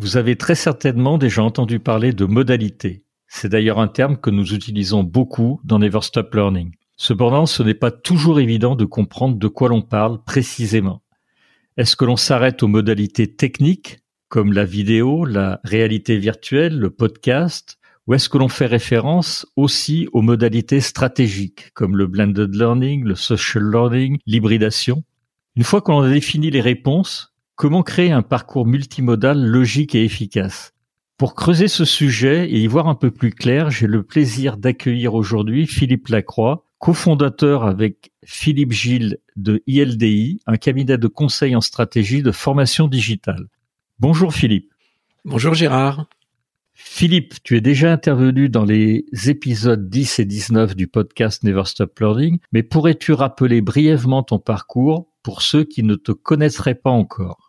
Vous avez très certainement déjà entendu parler de modalité. C'est d'ailleurs un terme que nous utilisons beaucoup dans Never Stop Learning. Cependant, ce n'est pas toujours évident de comprendre de quoi l'on parle précisément. Est-ce que l'on s'arrête aux modalités techniques, comme la vidéo, la réalité virtuelle, le podcast, ou est-ce que l'on fait référence aussi aux modalités stratégiques, comme le blended learning, le social learning, l'hybridation? Une fois qu'on a défini les réponses, Comment créer un parcours multimodal logique et efficace? Pour creuser ce sujet et y voir un peu plus clair, j'ai le plaisir d'accueillir aujourd'hui Philippe Lacroix, cofondateur avec Philippe Gilles de ILDI, un cabinet de conseil en stratégie de formation digitale. Bonjour Philippe. Bonjour Gérard. Philippe, tu es déjà intervenu dans les épisodes 10 et 19 du podcast Never Stop Learning, mais pourrais-tu rappeler brièvement ton parcours pour ceux qui ne te connaisseraient pas encore?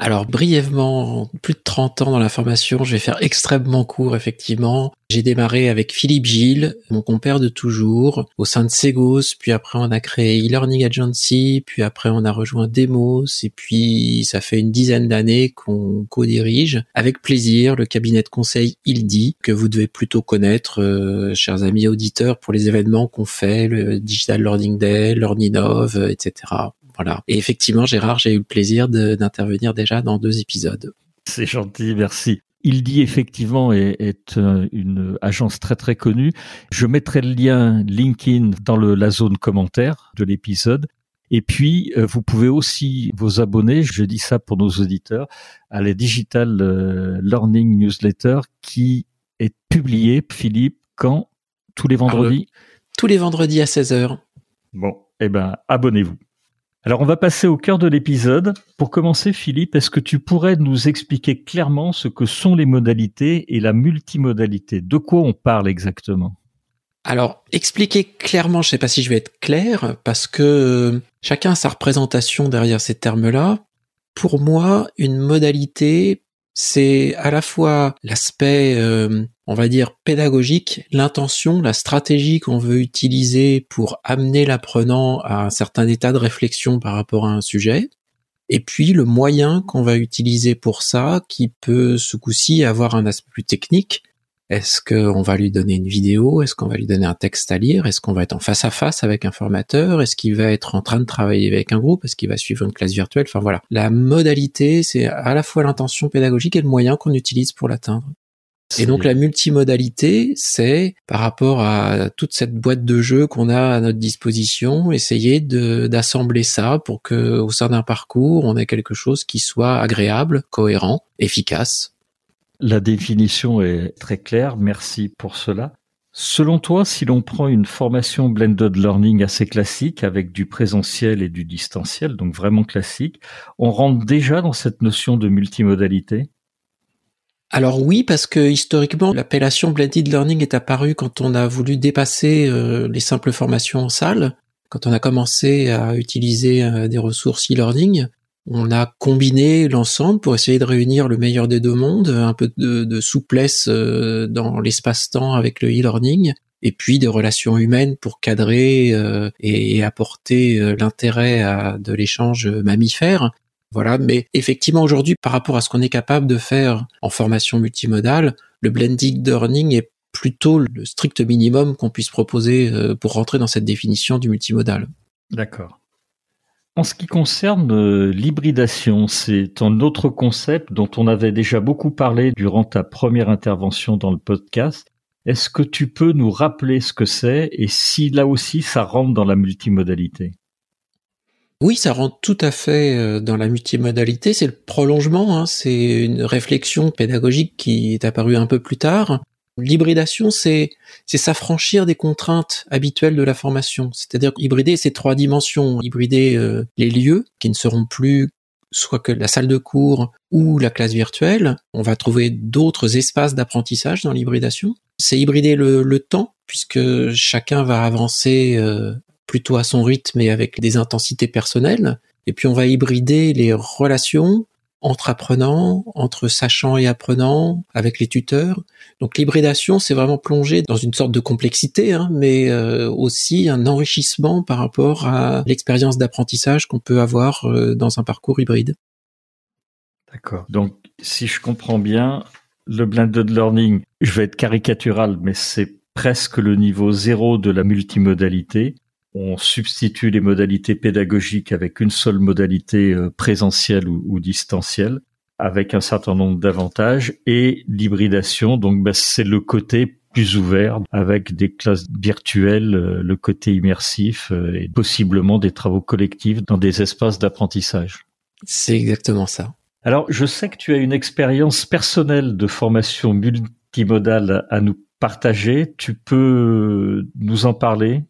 Alors brièvement, plus de 30 ans dans la formation, je vais faire extrêmement court effectivement. J'ai démarré avec Philippe Gilles, mon compère de toujours, au sein de Segos, puis après on a créé e-learning agency, puis après on a rejoint Demos, et puis ça fait une dizaine d'années qu'on co-dirige avec plaisir le cabinet de conseil ILDI, que vous devez plutôt connaître, euh, chers amis auditeurs, pour les événements qu'on fait, le Digital Learning Day, Learninov, etc. Voilà. Et effectivement, Gérard, j'ai eu le plaisir d'intervenir déjà dans deux épisodes. C'est gentil, merci. Il dit effectivement est, est, euh, une agence très très connue. Je mettrai le lien LinkedIn dans le, la zone commentaire de l'épisode. Et puis, euh, vous pouvez aussi vous abonner, je dis ça pour nos auditeurs, à la Digital euh, Learning Newsletter qui est publiée, Philippe, quand? Tous les vendredis? Tous les vendredis à 16h. Bon, eh ben, abonnez-vous. Alors on va passer au cœur de l'épisode. Pour commencer, Philippe, est-ce que tu pourrais nous expliquer clairement ce que sont les modalités et la multimodalité? De quoi on parle exactement? Alors, expliquer clairement, je ne sais pas si je vais être clair, parce que euh, chacun a sa représentation derrière ces termes-là. Pour moi, une modalité, c'est à la fois l'aspect, euh, on va dire, pédagogique, l'intention, la stratégie qu'on veut utiliser pour amener l'apprenant à un certain état de réflexion par rapport à un sujet, et puis le moyen qu'on va utiliser pour ça, qui peut ce coup-ci avoir un aspect plus technique, est-ce qu'on va lui donner une vidéo? Est-ce qu'on va lui donner un texte à lire? Est-ce qu'on va être en face à face avec un formateur? Est-ce qu'il va être en train de travailler avec un groupe? Est-ce qu'il va suivre une classe virtuelle? Enfin voilà. La modalité, c'est à la fois l'intention pédagogique et le moyen qu'on utilise pour l'atteindre. Et donc la multimodalité, c'est par rapport à toute cette boîte de jeux qu'on a à notre disposition, essayer d'assembler ça pour que au sein d'un parcours, on ait quelque chose qui soit agréable, cohérent, efficace la définition est très claire, merci pour cela. Selon toi, si l'on prend une formation blended learning assez classique avec du présentiel et du distanciel, donc vraiment classique, on rentre déjà dans cette notion de multimodalité? Alors oui, parce que historiquement, l'appellation blended learning est apparue quand on a voulu dépasser euh, les simples formations en salle, quand on a commencé à utiliser euh, des ressources e-learning. On a combiné l'ensemble pour essayer de réunir le meilleur des deux mondes, un peu de, souplesse euh, dans l'espace-temps avec le e-learning, et puis des relations humaines pour cadrer euh, et apporter euh, l'intérêt de l'échange mammifère. Voilà, mais effectivement aujourd'hui, par rapport à ce qu'on est capable de faire en formation multimodale, le blending learning est plutôt le strict minimum qu'on puisse proposer pour rentrer dans cette définition du multimodal. D'accord. En ce qui concerne euh, l'hybridation, c'est un autre concept dont on avait déjà beaucoup parlé durant ta première intervention dans le podcast. Est-ce que tu peux nous rappeler ce que c'est et si là aussi ça rentre dans la multimodalité? Oui, ça rentre tout à fait euh, dans la multimodalité. C'est le prolongement, hein. c'est une réflexion pédagogique qui est apparue un peu plus tard. L'hybridation, c'est s'affranchir des contraintes habituelles de la formation, c'est-à-dire hybrider ces trois dimensions, hybrider euh, les lieux qui ne seront plus soit que la salle de cours ou la classe virtuelle. On va trouver d'autres espaces d'apprentissage dans l'hybridation. C'est hybrider le, temps, puisque chacun va avancer euh, plutôt à son rythme et avec des intensités personnelles. Et puis on va hybrider les relations entre apprenants, entre sachants et apprenants, avec les tuteurs. Donc l'hybridation, c'est vraiment plonger dans une sorte de complexité, hein, mais euh, aussi un enrichissement par rapport à l'expérience d'apprentissage qu'on peut avoir euh, dans un parcours hybride. D'accord. Donc si je comprends bien, le blended learning, je vais être caricatural, mais c'est presque le niveau zéro de la multimodalité on substitue les modalités pédagogiques avec une seule modalité euh, présentielle ou, distancielle, avec un certain nombre d'avantages, et l'hybridation, donc bah, c'est le côté plus ouvert, avec des classes virtuelles, euh, le côté immersif, euh, et possiblement des travaux collectifs dans des espaces d'apprentissage. C'est exactement ça. Alors, je sais que tu as une expérience personnelle de formation multimodale à nous partager. Tu peux nous en parler?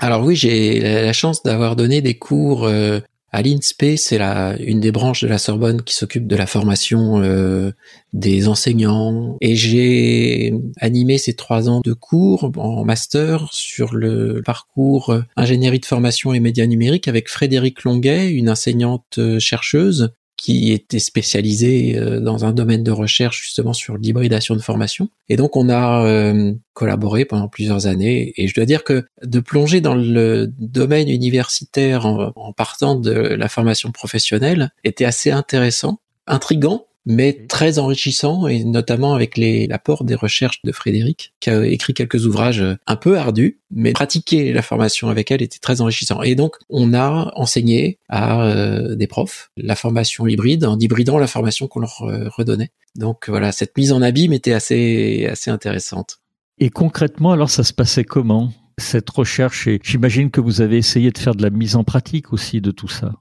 Alors oui, j'ai la chance d'avoir donné des cours euh, à l'INSPE, c'est une des branches de la Sorbonne qui s'occupe de la formation euh, des enseignants. Et j'ai animé ces trois ans de cours en master sur le parcours ingénierie de formation et médias numériques avec Frédéric Longuet, une enseignante euh, chercheuse qui était spécialisé euh, dans un domaine de recherche justement sur l'hybridation de formation. Et donc on a euh, collaboré pendant plusieurs années. Et je dois dire que de plonger dans le domaine universitaire en partant de la formation professionnelle était assez intéressant, intrigant mais très enrichissant et notamment avec l'apport des recherches de Frédéric qui a écrit quelques ouvrages un peu ardus mais pratiquer la formation avec elle était très enrichissant. Et donc on a enseigné à euh, des profs la formation hybride en hybridant la formation qu'on leur euh, redonnait. Donc voilà cette mise en abîme était assez assez intéressante. Et concrètement alors ça se passait comment cette recherche? Et j'imagine que vous avez essayé de faire de la mise en pratique aussi de tout ça.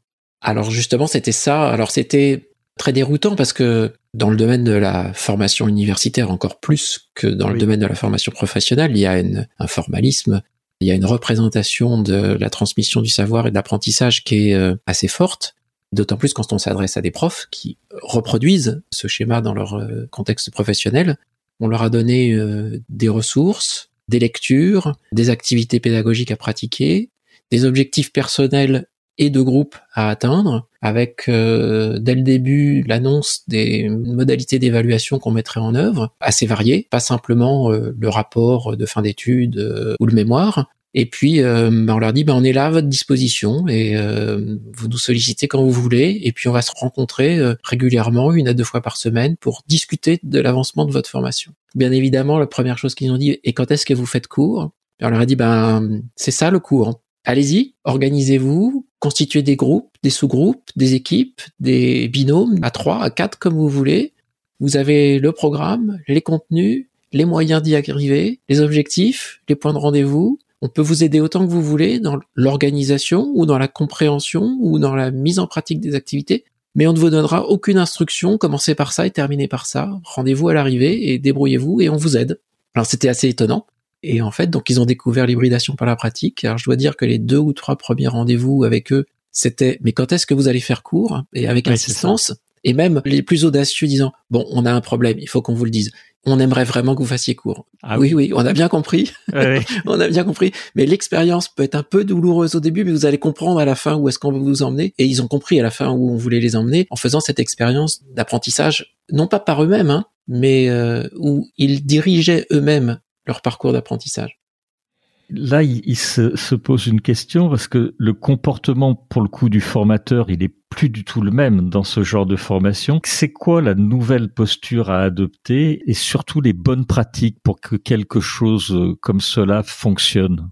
Alors justement, c'était ça. Alors c'était très déroutant parce que dans le domaine de la formation universitaire encore plus que dans le domaine de la formation professionnelle, il y a un formalisme, il y a une représentation de la transmission du savoir et de l'apprentissage qui est euh, assez forte. D'autant plus quand on s'adresse à des profs qui reproduisent ce schéma dans leur euh, contexte professionnel. On leur a donné euh, des ressources, des lectures, des activités pédagogiques à pratiquer, des objectifs personnels et de groupe à atteindre, avec euh, dès le début l'annonce des modalités d'évaluation qu'on mettrait en œuvre, assez variées, pas simplement euh, le rapport de fin d'études euh, ou le mémoire. Et puis ben, on leur dit ben on est là à votre disposition et vous nous sollicitez quand vous voulez et puis on va se rencontrer régulièrement une à deux fois par semaine pour discuter de l'avancement de votre formation. Bien évidemment la première chose qu'ils ont dit et quand est-ce que vous faites cours? On leur a dit ben c'est ça le cours allez-y, organisez-vous, constituez des groupes, des sous-groupes, des équipes, des binômes, à trois, à quatre, comme vous voulez. Vous avez le programme, les contenus, les moyens d'y arriver, les objectifs, les points de rendez-vous. On peut vous aider autant que vous voulez dans l'organisation ou dans la compréhension ou dans la mise en pratique des activités, mais on ne vous donnera aucune instruction, commencez par ça et terminez par ça. Rendez-vous à l'arrivée et débrouillez-vous et on vous aide. Alors c'était assez étonnant. Et en fait, donc ils ont découvert l'hybridation par la pratique. Alors je dois dire que les deux ou trois premiers rendez-vous avec eux, c'était mais quand est-ce que vous allez faire cours? Et avec insistance. Et même les plus audacieux disant bon, on a un problème, il faut qu'on vous le dise. On aimerait vraiment que vous fassiez cours. Ah oui, oui, on a bien compris. on a bien compris. Mais l'expérience peut être un peu douloureuse au début, mais vous allez comprendre à la fin où est-ce qu'on veut vous emmener. Et ils ont compris à la fin où on voulait les emmener en faisant cette expérience d'apprentissage, non pas par eux-mêmes, hein, mais euh, où ils dirigeaient eux-mêmes leur parcours d'apprentissage. Là, il, se, pose une question parce que le comportement, pour le coup, du formateur, il est plus du tout le même dans ce genre de formation. C'est quoi la nouvelle posture à adopter et surtout les bonnes pratiques pour que quelque chose euh, comme cela fonctionne?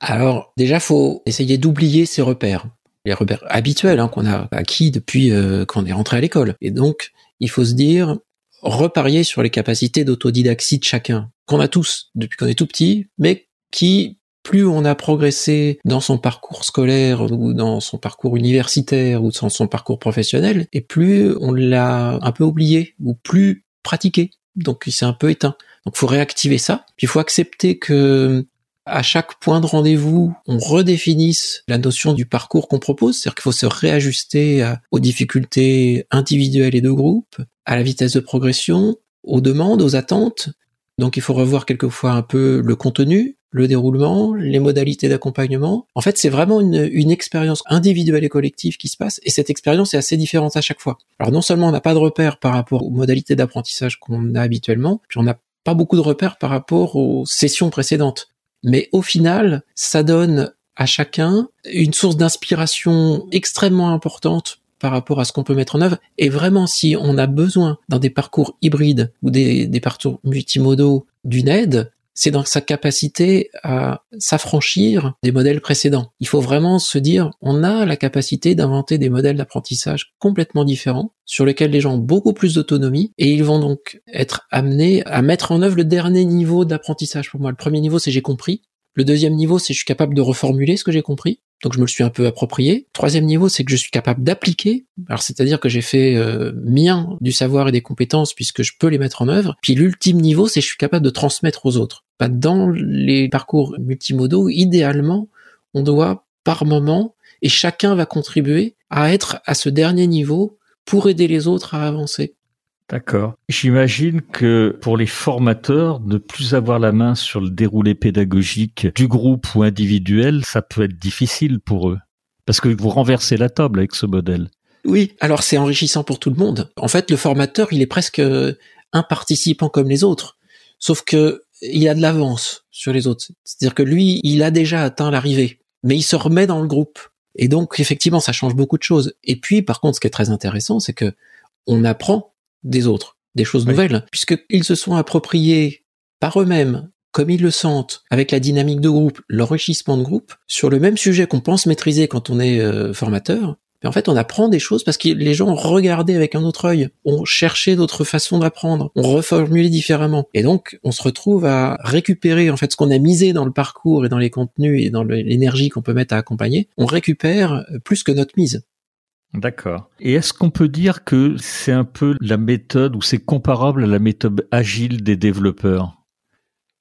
Alors, déjà, faut essayer d'oublier ses repères, les repères habituels hein, qu'on a acquis depuis euh, qu'on est rentré à l'école. Et donc, il faut se dire, reparier sur les capacités d'autodidaxie de chacun qu'on a tous depuis qu'on est tout petit, mais qui plus on a progressé dans son parcours scolaire ou dans son parcours universitaire ou dans son parcours professionnel, et plus on l'a un peu oublié ou plus pratiqué. Donc il s'est un peu éteint. Donc faut réactiver ça. Puis il faut accepter que à chaque point de rendez-vous, on redéfinisse la notion du parcours qu'on propose, c'est-à-dire qu'il faut se réajuster aux difficultés individuelles et de groupe, à la vitesse de progression, aux demandes, aux attentes. Donc il faut revoir quelquefois un peu le contenu, le déroulement, les modalités d'accompagnement. En fait, c'est vraiment une, une expérience individuelle et collective qui se passe, et cette expérience est assez différente à chaque fois. Alors non seulement on n'a pas de repères par rapport aux modalités d'apprentissage qu'on a habituellement, puis on n'a pas beaucoup de repères par rapport aux sessions précédentes. Mais au final, ça donne à chacun une source d'inspiration extrêmement importante par rapport à ce qu'on peut mettre en œuvre. Et vraiment, si on a besoin dans des parcours hybrides ou des, des parcours multimodaux d'une aide, c'est dans sa capacité à s'affranchir des modèles précédents. Il faut vraiment se dire, on a la capacité d'inventer des modèles d'apprentissage complètement différents, sur lesquels les gens ont beaucoup plus d'autonomie, et ils vont donc être amenés à mettre en œuvre le dernier niveau d'apprentissage pour moi. Le premier niveau, c'est j'ai compris. Le deuxième niveau, c'est je suis capable de reformuler ce que j'ai compris donc je me le suis un peu approprié. Troisième niveau, c'est que je suis capable d'appliquer. Alors c'est-à-dire que j'ai fait euh, mien du savoir et des compétences puisque je peux les mettre en œuvre. Puis l'ultime niveau, c'est que je suis capable de transmettre aux autres. Bah, dans les parcours multimodaux, idéalement, on doit par moment et chacun va contribuer à être à ce dernier niveau pour aider les autres à avancer. D'accord. J'imagine que pour les formateurs, ne plus avoir la main sur le déroulé pédagogique du groupe ou individuel, ça peut être difficile pour eux. Parce que vous renversez la table avec ce modèle. Oui, alors c'est enrichissant pour tout le monde. En fait, le formateur, il est presque un participant comme les autres. Sauf que il a de l'avance sur les autres. C'est-à-dire que lui, il a déjà atteint l'arrivée. Mais il se remet dans le groupe. Et donc, effectivement, ça change beaucoup de choses. Et puis, par contre, ce qui est très intéressant, c'est que on apprend des autres, des choses nouvelles, puisqu'ils se sont appropriés par eux-mêmes, comme ils le sentent, avec la dynamique de groupe, l'enrichissement de groupe, sur le même sujet qu'on pense maîtriser quand on est euh, formateur. Mais en fait, on apprend des choses parce que les gens ont regardé avec un autre œil, ont cherché d'autres façons d'apprendre, ont reformulé différemment. Et donc, on se retrouve à récupérer en fait ce qu'on a misé dans le parcours et dans les contenus et dans l'énergie qu'on peut mettre à accompagner. On récupère plus que notre mise. D'accord. Et est-ce qu'on peut dire que c'est un peu la méthode ou c'est comparable à la méthode agile des développeurs?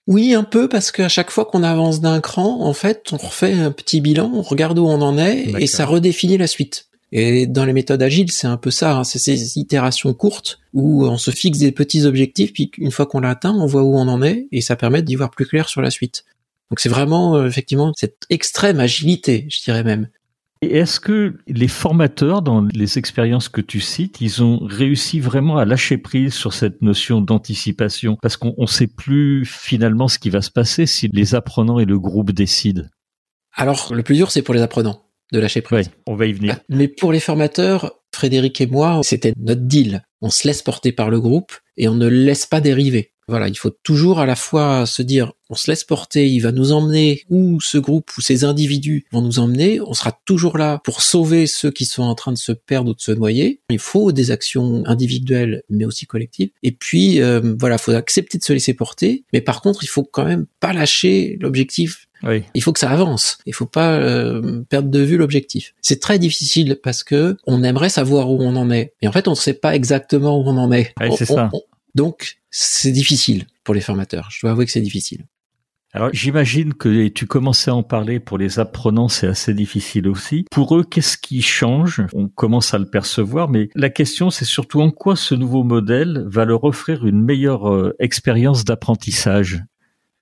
Oui, un peu, parce qu'à chaque fois qu'on avance d'un cran, en fait, on refait un petit bilan, on regarde où on en est, et ça redéfinit la suite. Et dans les méthodes agiles, c'est un peu ça, hein, c'est ces itérations courtes où on se fixe des petits objectifs, puis une fois qu'on l'a atteint, on voit où on en est, et ça permet d'y voir plus clair sur la suite. Donc c'est vraiment, euh, effectivement, cette extrême agilité, je dirais même. Et est-ce que les formateurs, dans les expériences que tu cites, ils ont réussi vraiment à lâcher prise sur cette notion d'anticipation? Parce qu'on ne sait plus finalement ce qui va se passer si les apprenants et le groupe décident. Alors, le plus dur, c'est pour les apprenants de lâcher prise. Oui, on va y venir. Ah, mais pour les formateurs, Frédéric et moi, c'était notre deal. On se laisse porter par le groupe et on ne laisse pas dériver. Voilà, il faut toujours à la fois se dire, on se laisse porter, il va nous emmener où ce groupe ou ces individus vont nous emmener. On sera toujours là pour sauver ceux qui sont en train de se perdre ou de se noyer. Il faut des actions individuelles, mais aussi collectives. Et puis, euh, voilà, faut accepter de se laisser porter. Mais par contre, il faut quand même pas lâcher l'objectif oui. Il faut que ça avance. Il faut pas euh, perdre de vue l'objectif. C'est très difficile parce que on aimerait savoir où on en est, et en fait on ne sait pas exactement où on en est. Oui, c'est ça. Donc, c'est difficile pour les formateurs. Je dois avouer que c'est difficile. Alors j'imagine que tu commençais à en parler pour les apprenants, c'est assez difficile aussi. Pour eux, qu'est-ce qui change? On commence à le percevoir, mais la question c'est surtout en quoi ce nouveau modèle va leur offrir une meilleure euh, expérience d'apprentissage?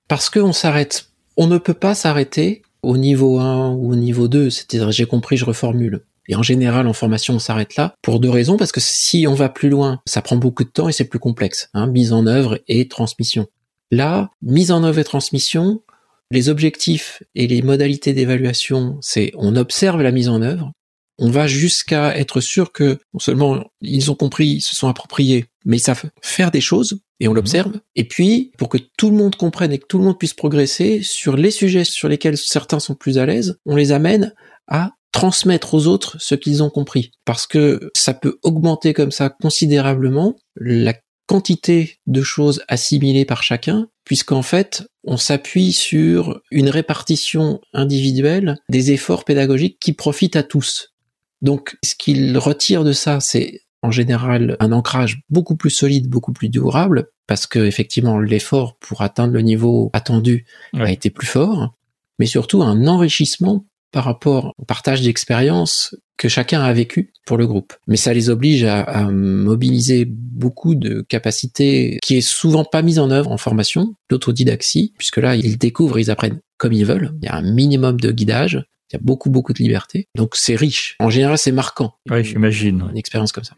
Parce qu'on s'arrête, on ne peut pas s'arrêter au niveau 1 ou au niveau 2, c'est-à-dire j'ai compris, je reformule. Et en général, en formation, on s'arrête là pour deux raisons, parce que si on va plus loin, ça prend beaucoup de temps et c'est plus complexe. Hein, mise en œuvre et transmission. Là, mise en œuvre et transmission, les objectifs et les modalités d'évaluation, c'est on observe la mise en œuvre, on va jusqu'à être sûr que non seulement ils ont compris, ils se sont appropriés, mais ils savent faire des choses et on l'observe. Et puis, pour que tout le monde comprenne et que tout le monde puisse progresser sur les sujets sur lesquels certains sont plus à l'aise, on les amène à transmettre aux autres ce qu'ils ont compris. Parce que ça peut augmenter comme ça considérablement la quantité de choses assimilées par chacun, puisqu'en fait, on s'appuie sur une répartition individuelle des efforts pédagogiques qui profitent à tous. Donc, ce qu'il retire de ça, c'est en général un ancrage beaucoup plus solide, beaucoup plus durable, parce que effectivement l'effort pour atteindre le niveau attendu a été plus fort, mais surtout un enrichissement par rapport au partage d'expériences que chacun a vécu pour le groupe. Mais ça les oblige à, à, mobiliser beaucoup de capacités qui est souvent pas mise en œuvre en formation, l'autodidaxie, puisque là, ils découvrent, ils apprennent comme ils veulent. Il y a un minimum de guidage, il y a beaucoup, beaucoup de liberté. Donc c'est riche. En général, c'est marquant. Oui, j'imagine. Une expérience comme ça.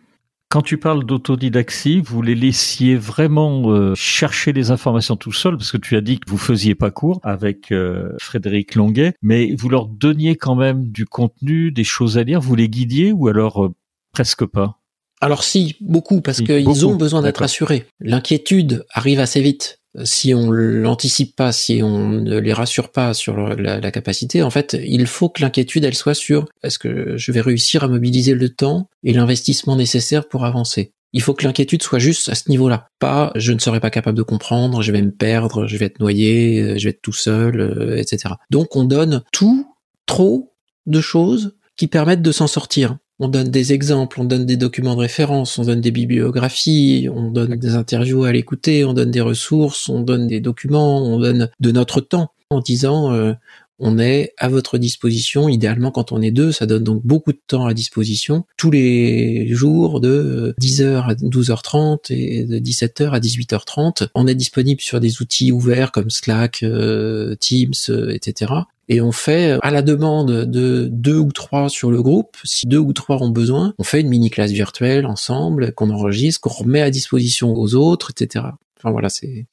Quand tu parles d'autodidaxie, vous les laissiez vraiment euh, chercher les informations tout seul, parce que tu as dit que vous faisiez pas cours avec euh, Frédéric Longuet, mais vous leur donniez quand même du contenu, des choses à lire, vous les guidiez ou alors euh, presque pas? Alors si, beaucoup, parce qu'ils ont besoin d'être assurés. L'inquiétude arrive assez vite si on l'anticipe pas, si on ne les rassure pas sur la, capacité, en fait, il faut que l'inquiétude, elle soit sur est-ce que je vais réussir à mobiliser le temps et l'investissement nécessaire pour avancer? Il faut que l'inquiétude soit juste à ce niveau-là. Pas je ne serai pas capable de comprendre, je vais me perdre, je vais être noyé, je vais être tout seul, euh, etc. Donc on donne tout, trop de choses qui permettent de s'en sortir on donne des exemples, on donne des documents de référence, on donne des bibliographies, on donne des interviews à l'écouter, on donne des ressources, on donne des documents, on donne de notre temps en disant euh, on est à votre disposition. Idéalement, quand on est deux, ça donne donc beaucoup de temps à disposition tous les jours de 10h à 12h30 et de 17h à 18h30. On est disponible sur des outils ouverts comme Slack, euh, Teams, euh, etc et on fait à la demande de deux ou trois sur le groupe, si deux ou trois ont besoin, on fait une mini classe virtuelle ensemble qu'on enregistre, qu'on remet à disposition aux autres, etc. Enfin voilà, c'est.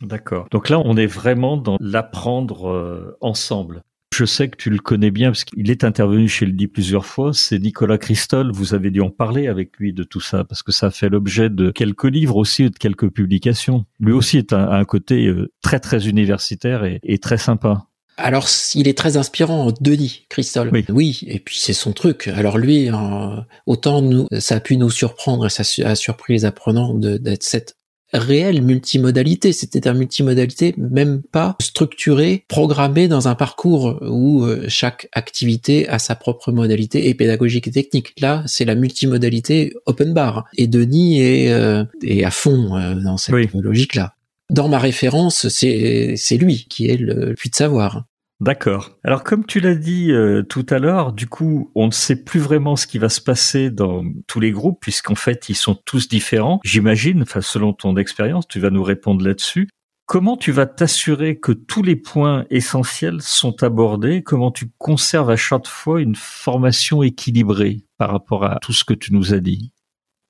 D'accord. Donc là, on est vraiment dans l'apprendre euh, ensemble. Je sais que tu le connais bien parce qu'il est intervenu chez le dit plusieurs fois. C'est Nicolas Christol. Vous avez dû en parler avec lui de tout ça parce que ça fait l'objet de quelques livres aussi de quelques publications. Lui aussi est un, un côté euh, très très universitaire et très sympa. Alors, il est très inspirant, Denis Christol. Oui. et puis c'est son truc. Alors lui, euh, autant nous, ça a pu nous surprendre et ça a surpris les apprenants d'être cette réelle multimodalité. C'était un multimodalité même pas structurée, programmée dans un parcours où euh, chaque activité a sa propre modalité et pédagogique et technique. Là, c'est la multimodalité open bar. Et Denis est, euh, est à fond dans cette logique-là dans ma référence, c'est lui qui est le puits de savoir. D'accord. Alors comme tu l'as dit euh, tout à l'heure, du coup, on ne sait plus vraiment ce qui va se passer dans tous les groupes puisqu'en fait, ils sont tous différents. J'imagine, enfin selon ton expérience, tu vas nous répondre là-dessus. Comment tu vas t'assurer que tous les points essentiels sont abordés? Comment tu conserves à chaque fois une formation équilibrée par rapport à tout ce que tu nous as dit?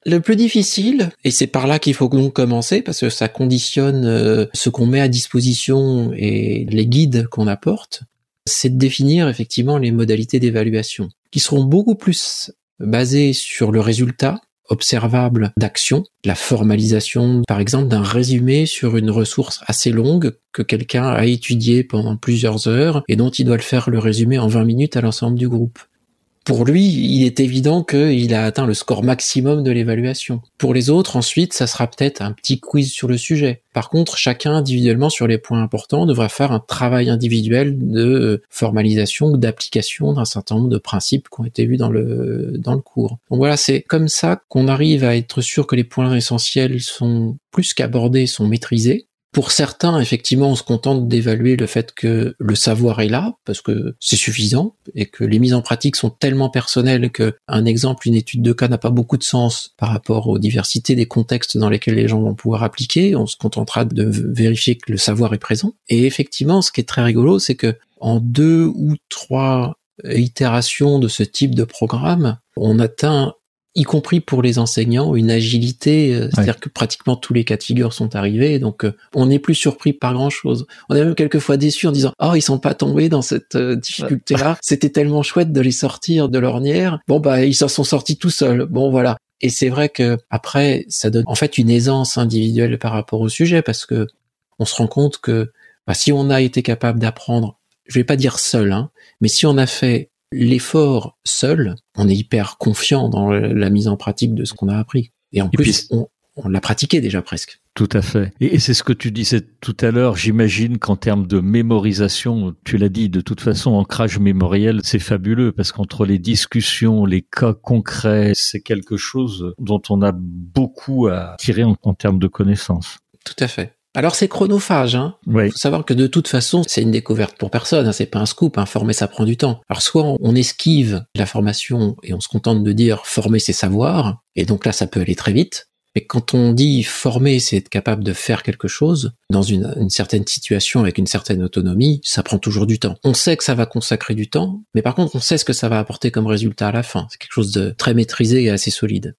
Le plus difficile, et c'est par là qu'il faut donc commencer, parce que ça conditionne euh, ce qu'on met à disposition et les guides qu'on apporte, c'est de définir effectivement les modalités d'évaluation, qui seront beaucoup plus basées sur le résultat observable d'action, la formalisation par exemple d'un résumé sur une ressource assez longue que quelqu'un a étudié pendant plusieurs heures et dont il doit le faire le résumé en 20 minutes à l'ensemble du groupe. Pour lui, il est évident qu'il a atteint le score maximum de l'évaluation. Pour les autres, ensuite, ça sera peut-être un petit quiz sur le sujet. Par contre, chacun individuellement sur les points importants devra faire un travail individuel de formalisation ou d'application d'un certain nombre de principes qui ont été vus dans le, dans le cours. Donc voilà, c'est comme ça qu'on arrive à être sûr que les points essentiels sont plus qu'abordés, sont maîtrisés pour certains, effectivement, on se contente d'évaluer le fait que le savoir est là, parce que c'est suffisant, et que les mises en pratique sont tellement personnelles que un exemple, une étude de cas n'a pas beaucoup de sens par rapport aux diversités des contextes dans lesquels les gens vont pouvoir appliquer. On se contentera de vérifier que le savoir est présent. Et effectivement, ce qui est très rigolo, c'est que en deux ou trois itérations de ce type de programme, on atteint y compris pour les enseignants, une agilité, euh, c'est-à-dire que pratiquement tous les cas de figure sont arrivés, donc euh, on n'est plus surpris par grand-chose. On est même quelquefois déçu en disant "Oh, ils sont pas tombés dans cette euh, difficulté-là. C'était tellement chouette de les sortir de l'ornière. Bon bah ils s'en sont sortis tout seuls. Bon voilà." Et c'est vrai que après ça donne en fait une aisance individuelle par rapport au sujet parce que on se rend compte que bah, si on a été capable d'apprendre, je vais pas dire seul, hein, mais si on a fait l'effort seul, on est hyper confiant dans la mise en pratique de ce qu'on a appris. Et en plus, on, l'a pratiqué déjà presque. Tout à fait. Et c'est ce que tu disais tout à l'heure. J'imagine qu'en termes de mémorisation, tu l'as dit, de toute façon, ancrage mémoriel, c'est fabuleux parce qu'entre les discussions, les cas concrets, c'est quelque chose dont on a beaucoup à tirer en, termes de connaissances. Tout à fait. Alors c'est chronophage, hein. Il faut savoir que de toute façon, c'est une découverte pour personne, hein. c'est pas un scoop, hein. former ça prend du temps. Alors soit on esquive la formation et on se contente de dire former ses savoirs, et donc là ça peut aller très vite, mais quand on dit former, c'est être capable de faire quelque chose dans une, certaine situation avec une certaine autonomie, ça prend toujours du temps. On sait que ça va consacrer du temps, mais par contre, on sait ce que ça va apporter comme résultat à la fin. C'est quelque chose de très maîtrisé et assez solide.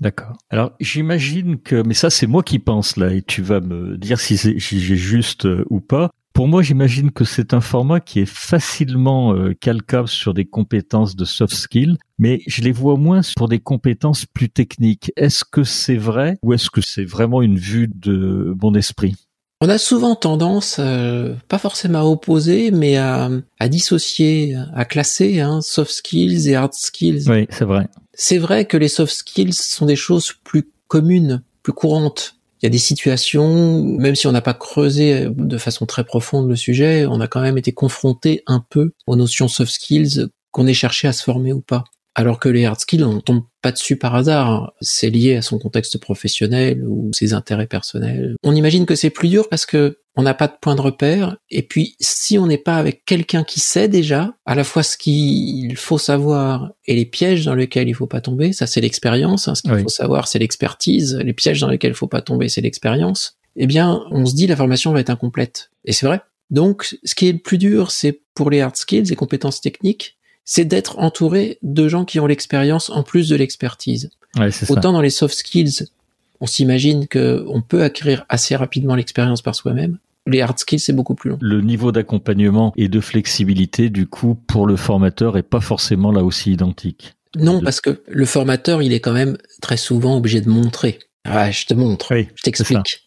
D'accord. Alors j'imagine que, mais ça c'est moi qui pense là, et tu vas me dire si j'ai juste euh, ou pas. Pour moi, j'imagine que c'est un format qui est facilement euh, calcable sur des compétences de soft skills, mais je les vois moins pour des compétences plus techniques. Est-ce que c'est vrai ou est-ce que c'est vraiment une vue de mon esprit? On a souvent tendance, euh, pas forcément à opposer, mais à, dissocier, à classer hein, soft skills et hard skills. Oui, c'est vrai. C'est vrai que les soft skills sont des choses plus communes, plus courantes il y a des situations, même si on n'a pas creusé de façon très profonde le sujet, on a quand même été confronté un peu aux notions soft skills qu'on ait cherché à se former ou pas. Alors que les hard skills, on tombe pas dessus par hasard. C'est lié à son contexte professionnel ou ses intérêts personnels. On imagine que c'est plus dur parce que on n'a pas de point de repère. Et puis, si on n'est pas avec quelqu'un qui sait déjà, à la fois ce qu'il faut savoir et les pièges dans lesquels il faut pas tomber, ça c'est l'expérience. Hein. Ce qu'il faut savoir, c'est l'expertise. Les pièges dans lesquels il faut pas tomber, c'est l'expérience. Eh bien, on se dit la formation va être incomplète. Et c'est vrai. Donc, ce qui est le plus dur, c'est pour les hard skills et compétences techniques, c'est d'être entouré de gens qui ont l'expérience en plus de l'expertise. Autant dans les soft skills, on s'imagine qu'on peut acquérir assez rapidement l'expérience par soi-même. Les hard skills, c'est beaucoup plus long. Le niveau d'accompagnement et de flexibilité, du coup, pour le formateur est pas forcément là aussi identique. Non, parce que le formateur, il est quand même très souvent obligé de montrer. Ah, je te montre, je t'explique.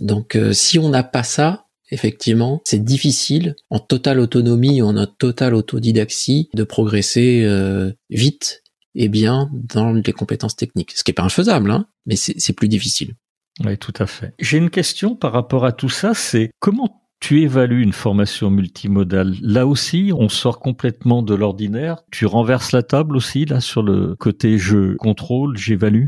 Donc, euh, si on n'a pas ça, effectivement, c'est difficile en totale autonomie, en totale autodidaxie, de progresser euh, vite et bien dans les compétences techniques. Ce qui est pas infaisable, hein, mais c'est plus difficile. Oui, tout à fait. J'ai une question par rapport à tout ça, c'est comment tu évalues une formation multimodale? Là aussi, on sort complètement de l'ordinaire. Tu renverses la table aussi, là, sur le côté je contrôle, j'évalue?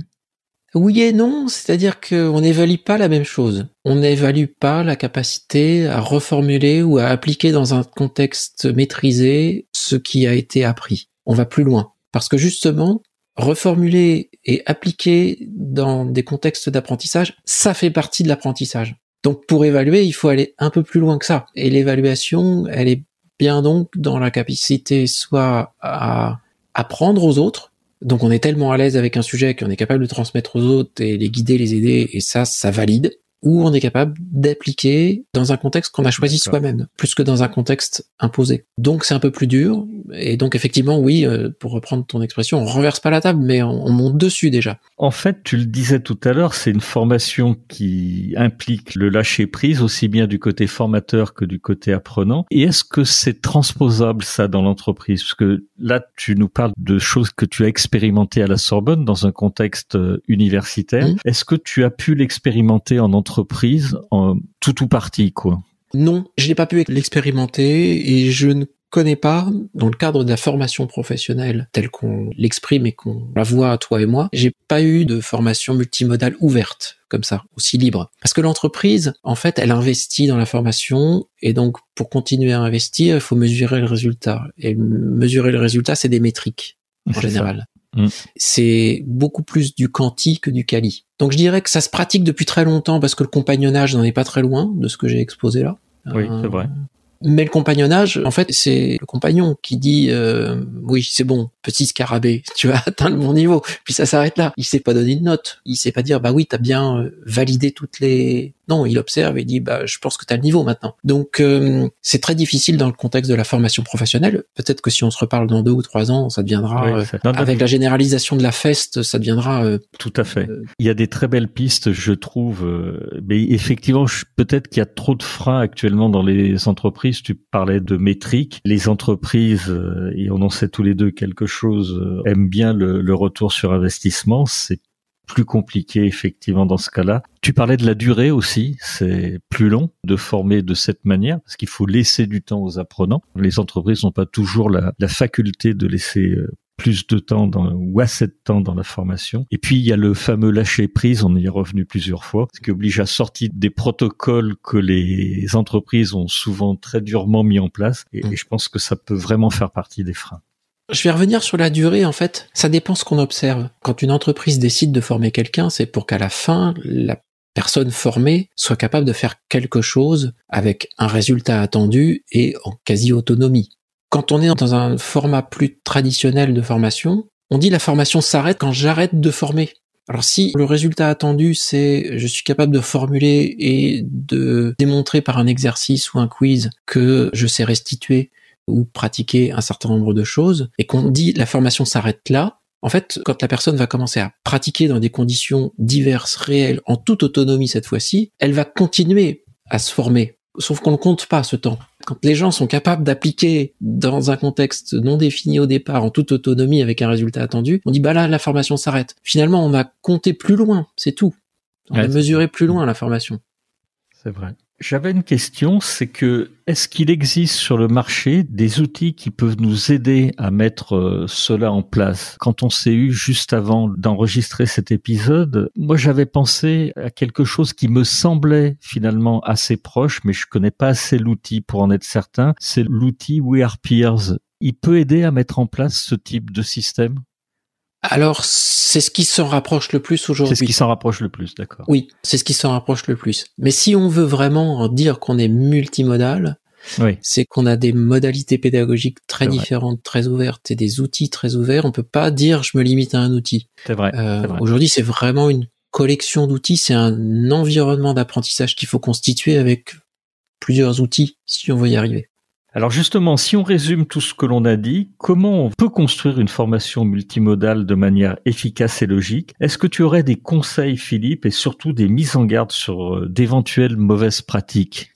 Oui et non, c'est-à-dire qu'on n'évalue pas la même chose. On n'évalue pas la capacité à reformuler ou à appliquer dans un contexte maîtrisé ce qui a été appris. On va plus loin. Parce que justement, reformuler et appliquer dans des contextes d'apprentissage, ça fait partie de l'apprentissage. Donc pour évaluer, il faut aller un peu plus loin que ça. Et l'évaluation, elle est bien donc dans la capacité soit à apprendre aux autres, donc on est tellement à l'aise avec un sujet qu'on est capable de transmettre aux autres et les guider, les aider, et ça, ça valide ou on est capable d'appliquer dans un contexte qu'on a choisi soi-même, plus que dans un contexte imposé. Donc c'est un peu plus dur, et donc effectivement, oui, euh, pour reprendre ton expression, on renverse pas la table, mais on, on monte dessus déjà. En fait, tu le disais tout à l'heure, c'est une formation qui implique le lâcher prise aussi bien du côté formateur que du côté apprenant. Et est-ce que c'est transposable ça dans l'entreprise? Parce que là, tu nous parles de choses que tu as expérimentées à la Sorbonne dans un contexte euh, universitaire. Mmh. Est-ce que tu as pu l'expérimenter en entreprise entreprise en tout ou partie, quoi. Non, je n'ai pas pu l'expérimenter et je ne connais pas, dans le cadre de la formation professionnelle telle qu'on l'exprime et qu'on la voit toi et moi, j'ai pas eu de formation multimodale ouverte comme ça, aussi libre. Parce que l'entreprise, en fait, elle investit dans la formation et donc pour continuer à investir, il faut mesurer le résultat. Et mesurer le résultat, c'est des métriques en général. Mm. C'est beaucoup plus du quanti que du quali. Donc je dirais que ça se pratique depuis très longtemps parce que le compagnonnage n'en est pas très loin de ce que j'ai exposé là. Oui, c'est vrai. Mais le compagnonnage, en fait, c'est le compagnon qui dit euh, oui, c'est bon, petit scarabée, tu as atteint mon niveau. Puis ça s'arrête là. Il sait pas donner une note. Il sait pas dire bah oui, t'as bien euh, validé toutes les. Non, il observe et dit bah je pense que t'as le niveau maintenant. Donc euh, c'est très difficile dans le contexte de la formation professionnelle. Peut-être que si on se reparle dans deux ou trois ans, ça deviendra avec la généralisation de la feste, ça deviendra. Tout à fait. Il y a des très belles pistes, je trouve. mais effectivement, peut-être qu'il y a trop de freins actuellement dans les entreprises tu parlais de métriques. Les entreprises, euh, et on en sait tous les deux quelque chose, euh, aiment bien le, retour sur investissement. C'est plus compliqué effectivement dans ce cas-là. Tu parlais de la durée aussi, c'est plus long de former de cette manière parce qu'il faut laisser du temps aux apprenants. Les entreprises n'ont pas toujours la, la faculté de laisser euh, plus de temps dans, ou assez de temps dans la formation. Et puis il y a le fameux lâcher prise, on y est revenu plusieurs fois, ce qui oblige à sortir des protocoles que les entreprises ont souvent très durement mis en place. Et, et je pense que ça peut vraiment faire partie des freins. Je vais revenir sur la durée, en fait. Ça dépend ce qu'on observe. Quand une entreprise décide de former quelqu'un, c'est pour qu'à la fin, la personne formée soit capable de faire quelque chose avec un résultat attendu et en quasi-autonomie. Quand on est dans un format plus traditionnel de formation, on dit la formation s'arrête quand j'arrête de former. Alors si le résultat attendu c'est je suis capable de formuler et de démontrer par un exercice ou un quiz que je sais restituer ou pratiquer un certain nombre de choses et qu'on dit la formation s'arrête là, en fait, quand la personne va commencer à pratiquer dans des conditions diverses, réelles, en toute autonomie cette fois-ci, elle va continuer à se former. Sauf qu'on ne compte pas ce temps. Quand les gens sont capables d'appliquer dans un contexte non défini au départ, en toute autonomie avec un résultat attendu, on dit bah là la formation s'arrête. Finalement, on a compté plus loin, c'est tout. On a mesuré plus loin la formation. C'est vrai. J'avais une question, c'est que est-ce qu'il existe sur le marché des outils qui peuvent nous aider à mettre euh, cela en place? Quand on s'est eu juste avant d'enregistrer cet épisode, moi j'avais pensé à quelque chose qui me semblait finalement assez proche, mais je connais pas assez l'outil pour en être certain. C'est l'outil We Are Peers. Il peut aider à mettre en place ce type de système? Alors, c'est ce qui s'en rapproche le plus aujourd'hui. C'est ce qui s'en rapproche le plus, d'accord. Oui, c'est ce qui s'en rapproche le plus. Mais si on veut vraiment dire qu'on est multimodal, oui. c'est qu'on a des modalités pédagogiques très différentes, très ouvertes et des outils très ouverts. On peut pas dire je me limite à un outil. C'est vrai. Euh, aujourd'hui, c'est vraiment une collection d'outils. C'est un environnement d'apprentissage qu'il faut constituer avec plusieurs outils si on veut y arriver. Alors justement, si on résume tout ce que l'on a dit, comment on peut construire une formation multimodale de manière efficace et logique? Est-ce que tu aurais des conseils, Philippe, et surtout des mises en garde sur euh, d'éventuelles mauvaises pratiques?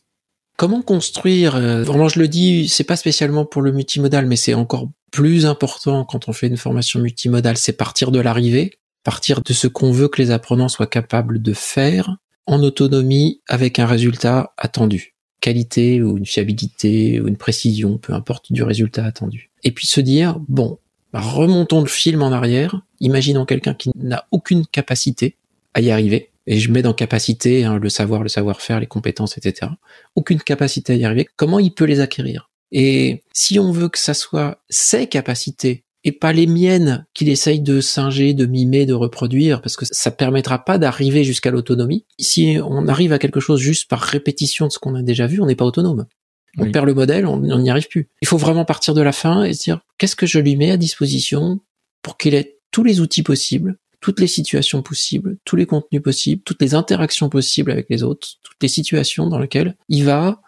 Comment construire euh, Vraiment, je le dis, c'est pas spécialement pour le multimodal, mais c'est encore plus important quand on fait une formation multimodale, c'est partir de l'arrivée, partir de ce qu'on veut que les apprenants soient capables de faire en autonomie avec un résultat attendu qualité ou une fiabilité ou une précision, peu importe du résultat attendu. Et puis se dire, bon, remontons le film en arrière, imaginons quelqu'un qui n'a aucune capacité à y arriver, et je mets dans capacité hein, le savoir, le savoir-faire, les compétences, etc. Aucune capacité à y arriver, comment il peut les acquérir? Et si on veut que ça soit ses capacités et pas les miennes qu'il essaye de singer, de mimer, de reproduire, parce que ça permettra pas d'arriver jusqu'à l'autonomie. Si on arrive à quelque chose juste par répétition de ce qu'on a déjà vu, on n'est pas autonome. On perd le modèle, on n'y arrive plus. Il faut vraiment partir de la fin et se dire qu'est-ce que je lui mets à disposition pour qu'il ait tous les outils possibles, toutes les situations possibles, tous les contenus possibles, toutes les interactions possibles avec les autres, toutes les situations dans lesquelles il va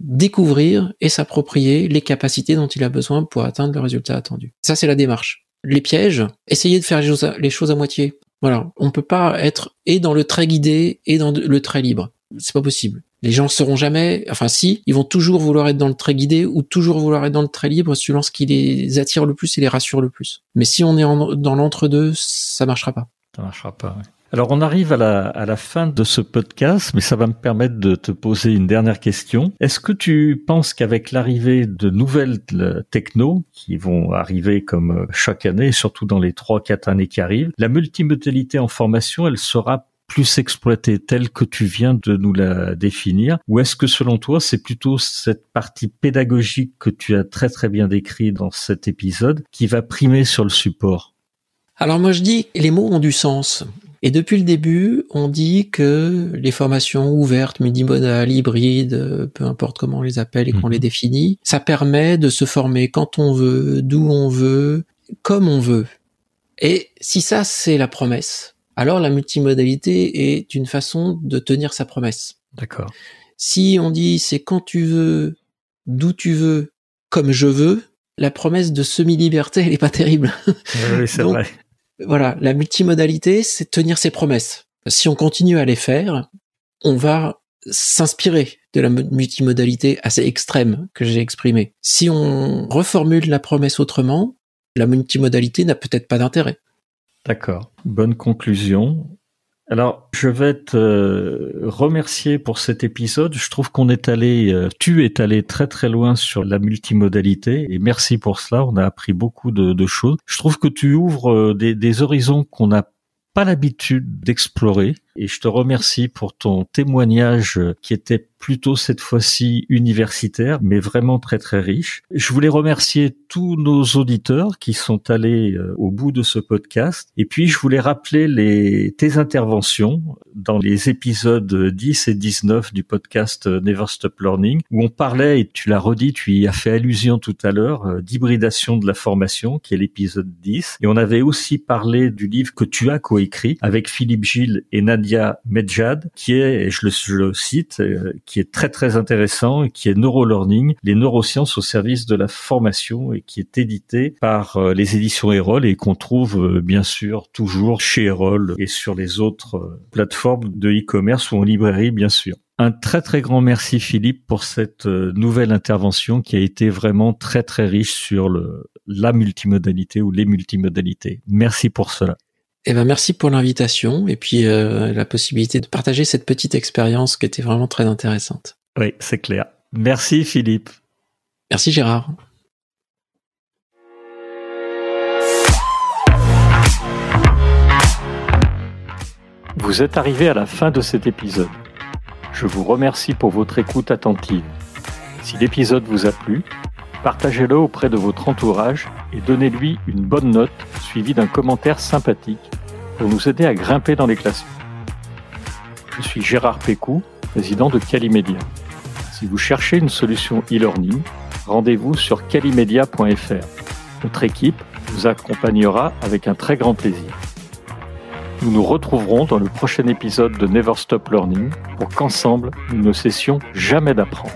découvrir et s'approprier les capacités dont il a besoin pour atteindre le résultat attendu. Ça, c'est la démarche. Les pièges, essayer de faire les choses à, moitié. Voilà, on peut pas être et dans le très guidé et dans le très libre. C'est pas possible. Les gens seront jamais, enfin si, ils vont toujours vouloir être dans le très guidé ou toujours vouloir être dans le très libre selon ce qui les attire le plus et les rassure le plus. Mais si on est dans l'entre-deux, ça marchera pas. Ça marchera pas. oui. Alors on arrive à la, fin de ce podcast, mais ça va me permettre de te poser une dernière question. Est-ce que tu penses qu'avec l'arrivée de nouvelles techno qui vont arriver comme euh, chaque année, surtout dans les trois, quatre années qui arrivent, la multimodalité en formation, elle sera plus exploitée telle que tu viens de nous la définir? Ou est-ce que selon toi, c'est plutôt cette partie pédagogique que tu as très très bien décrit dans cet épisode qui va primer sur le support? Alors moi je dis, les mots ont du sens. Et depuis le début, on dit que les formations ouvertes, multimodales, hybrides, peu importe comment on les appelle et qu'on mhm. les définit, ça permet de se former quand on veut, d'où on veut, comme on veut. Et si ça, c'est la promesse, alors la multimodalité est une façon de tenir sa promesse. D'accord. Si on dit c'est quand tu veux, d'où tu veux, comme je veux, la promesse de semi-liberté, elle est pas terrible. Oui, c'est vrai voilà, la multimodalité, c'est tenir ses promesses. Si on continue à les faire, on va s'inspirer de la multimodalité assez extrême que j'ai exprimée. Si on reformule la promesse autrement, la multimodalité n'a peut-être pas d'intérêt. D'accord. Bonne conclusion. Alors, je vais te euh, remercier pour cet épisode. Je trouve qu'on est allé, euh, tu es allé très très loin sur la multimodalité et merci pour cela. On a appris beaucoup de, choses. Je trouve que tu ouvres euh, des horizons qu'on n'a pas l'habitude d'explorer et je te remercie pour ton témoignage qui était plutôt cette fois-ci universitaire, mais vraiment très très riche. Je voulais remercier tous nos auditeurs qui sont allés euh, au bout de ce podcast. Et puis je voulais rappeler les, tes interventions dans les épisodes 10 et 19 du podcast Never Stop Learning, où on parlait, et tu l'as redit, tu y as fait allusion tout à l'heure, euh, d'hybridation de la formation, qui est l'épisode 10. Et on avait aussi parlé du livre que tu as coécrit avec Philippe Gilles et Nadia Medjad, qui est, je le, je le cite, qui est très très intéressant et qui est Neurolearning, les neurosciences au service de la formation et qui est édité par euh, les éditions Erol et qu'on trouve euh, bien sûr toujours chez Erol et sur les autres euh, plateformes de e-commerce ou en librairie bien sûr. Un très très grand merci Philippe pour cette nouvelle intervention qui a été vraiment très très riche sur la multimodalité ou les multimodalités. Merci pour cela. Eh ben merci pour l'invitation et puis euh, la possibilité de partager cette petite expérience qui était vraiment très intéressante. Oui, c'est clair. Merci Philippe. Merci Gérard. Vous êtes arrivé à la fin de cet épisode. Je vous remercie pour votre écoute attentive. Si l'épisode vous a plu, partagez-le auprès de votre entourage et donnez-lui une bonne note suivie d'un commentaire sympathique pour nous aider à grimper dans les classements. Je suis Gérard Pécou, président de Calimedia. Si vous cherchez une solution e-learning, rendez-vous sur calimedia.fr. Notre équipe vous accompagnera avec un très grand plaisir. Nous nous retrouverons dans le prochain épisode de Never Stop Learning pour qu'ensemble, nous ne cessions jamais d'apprendre.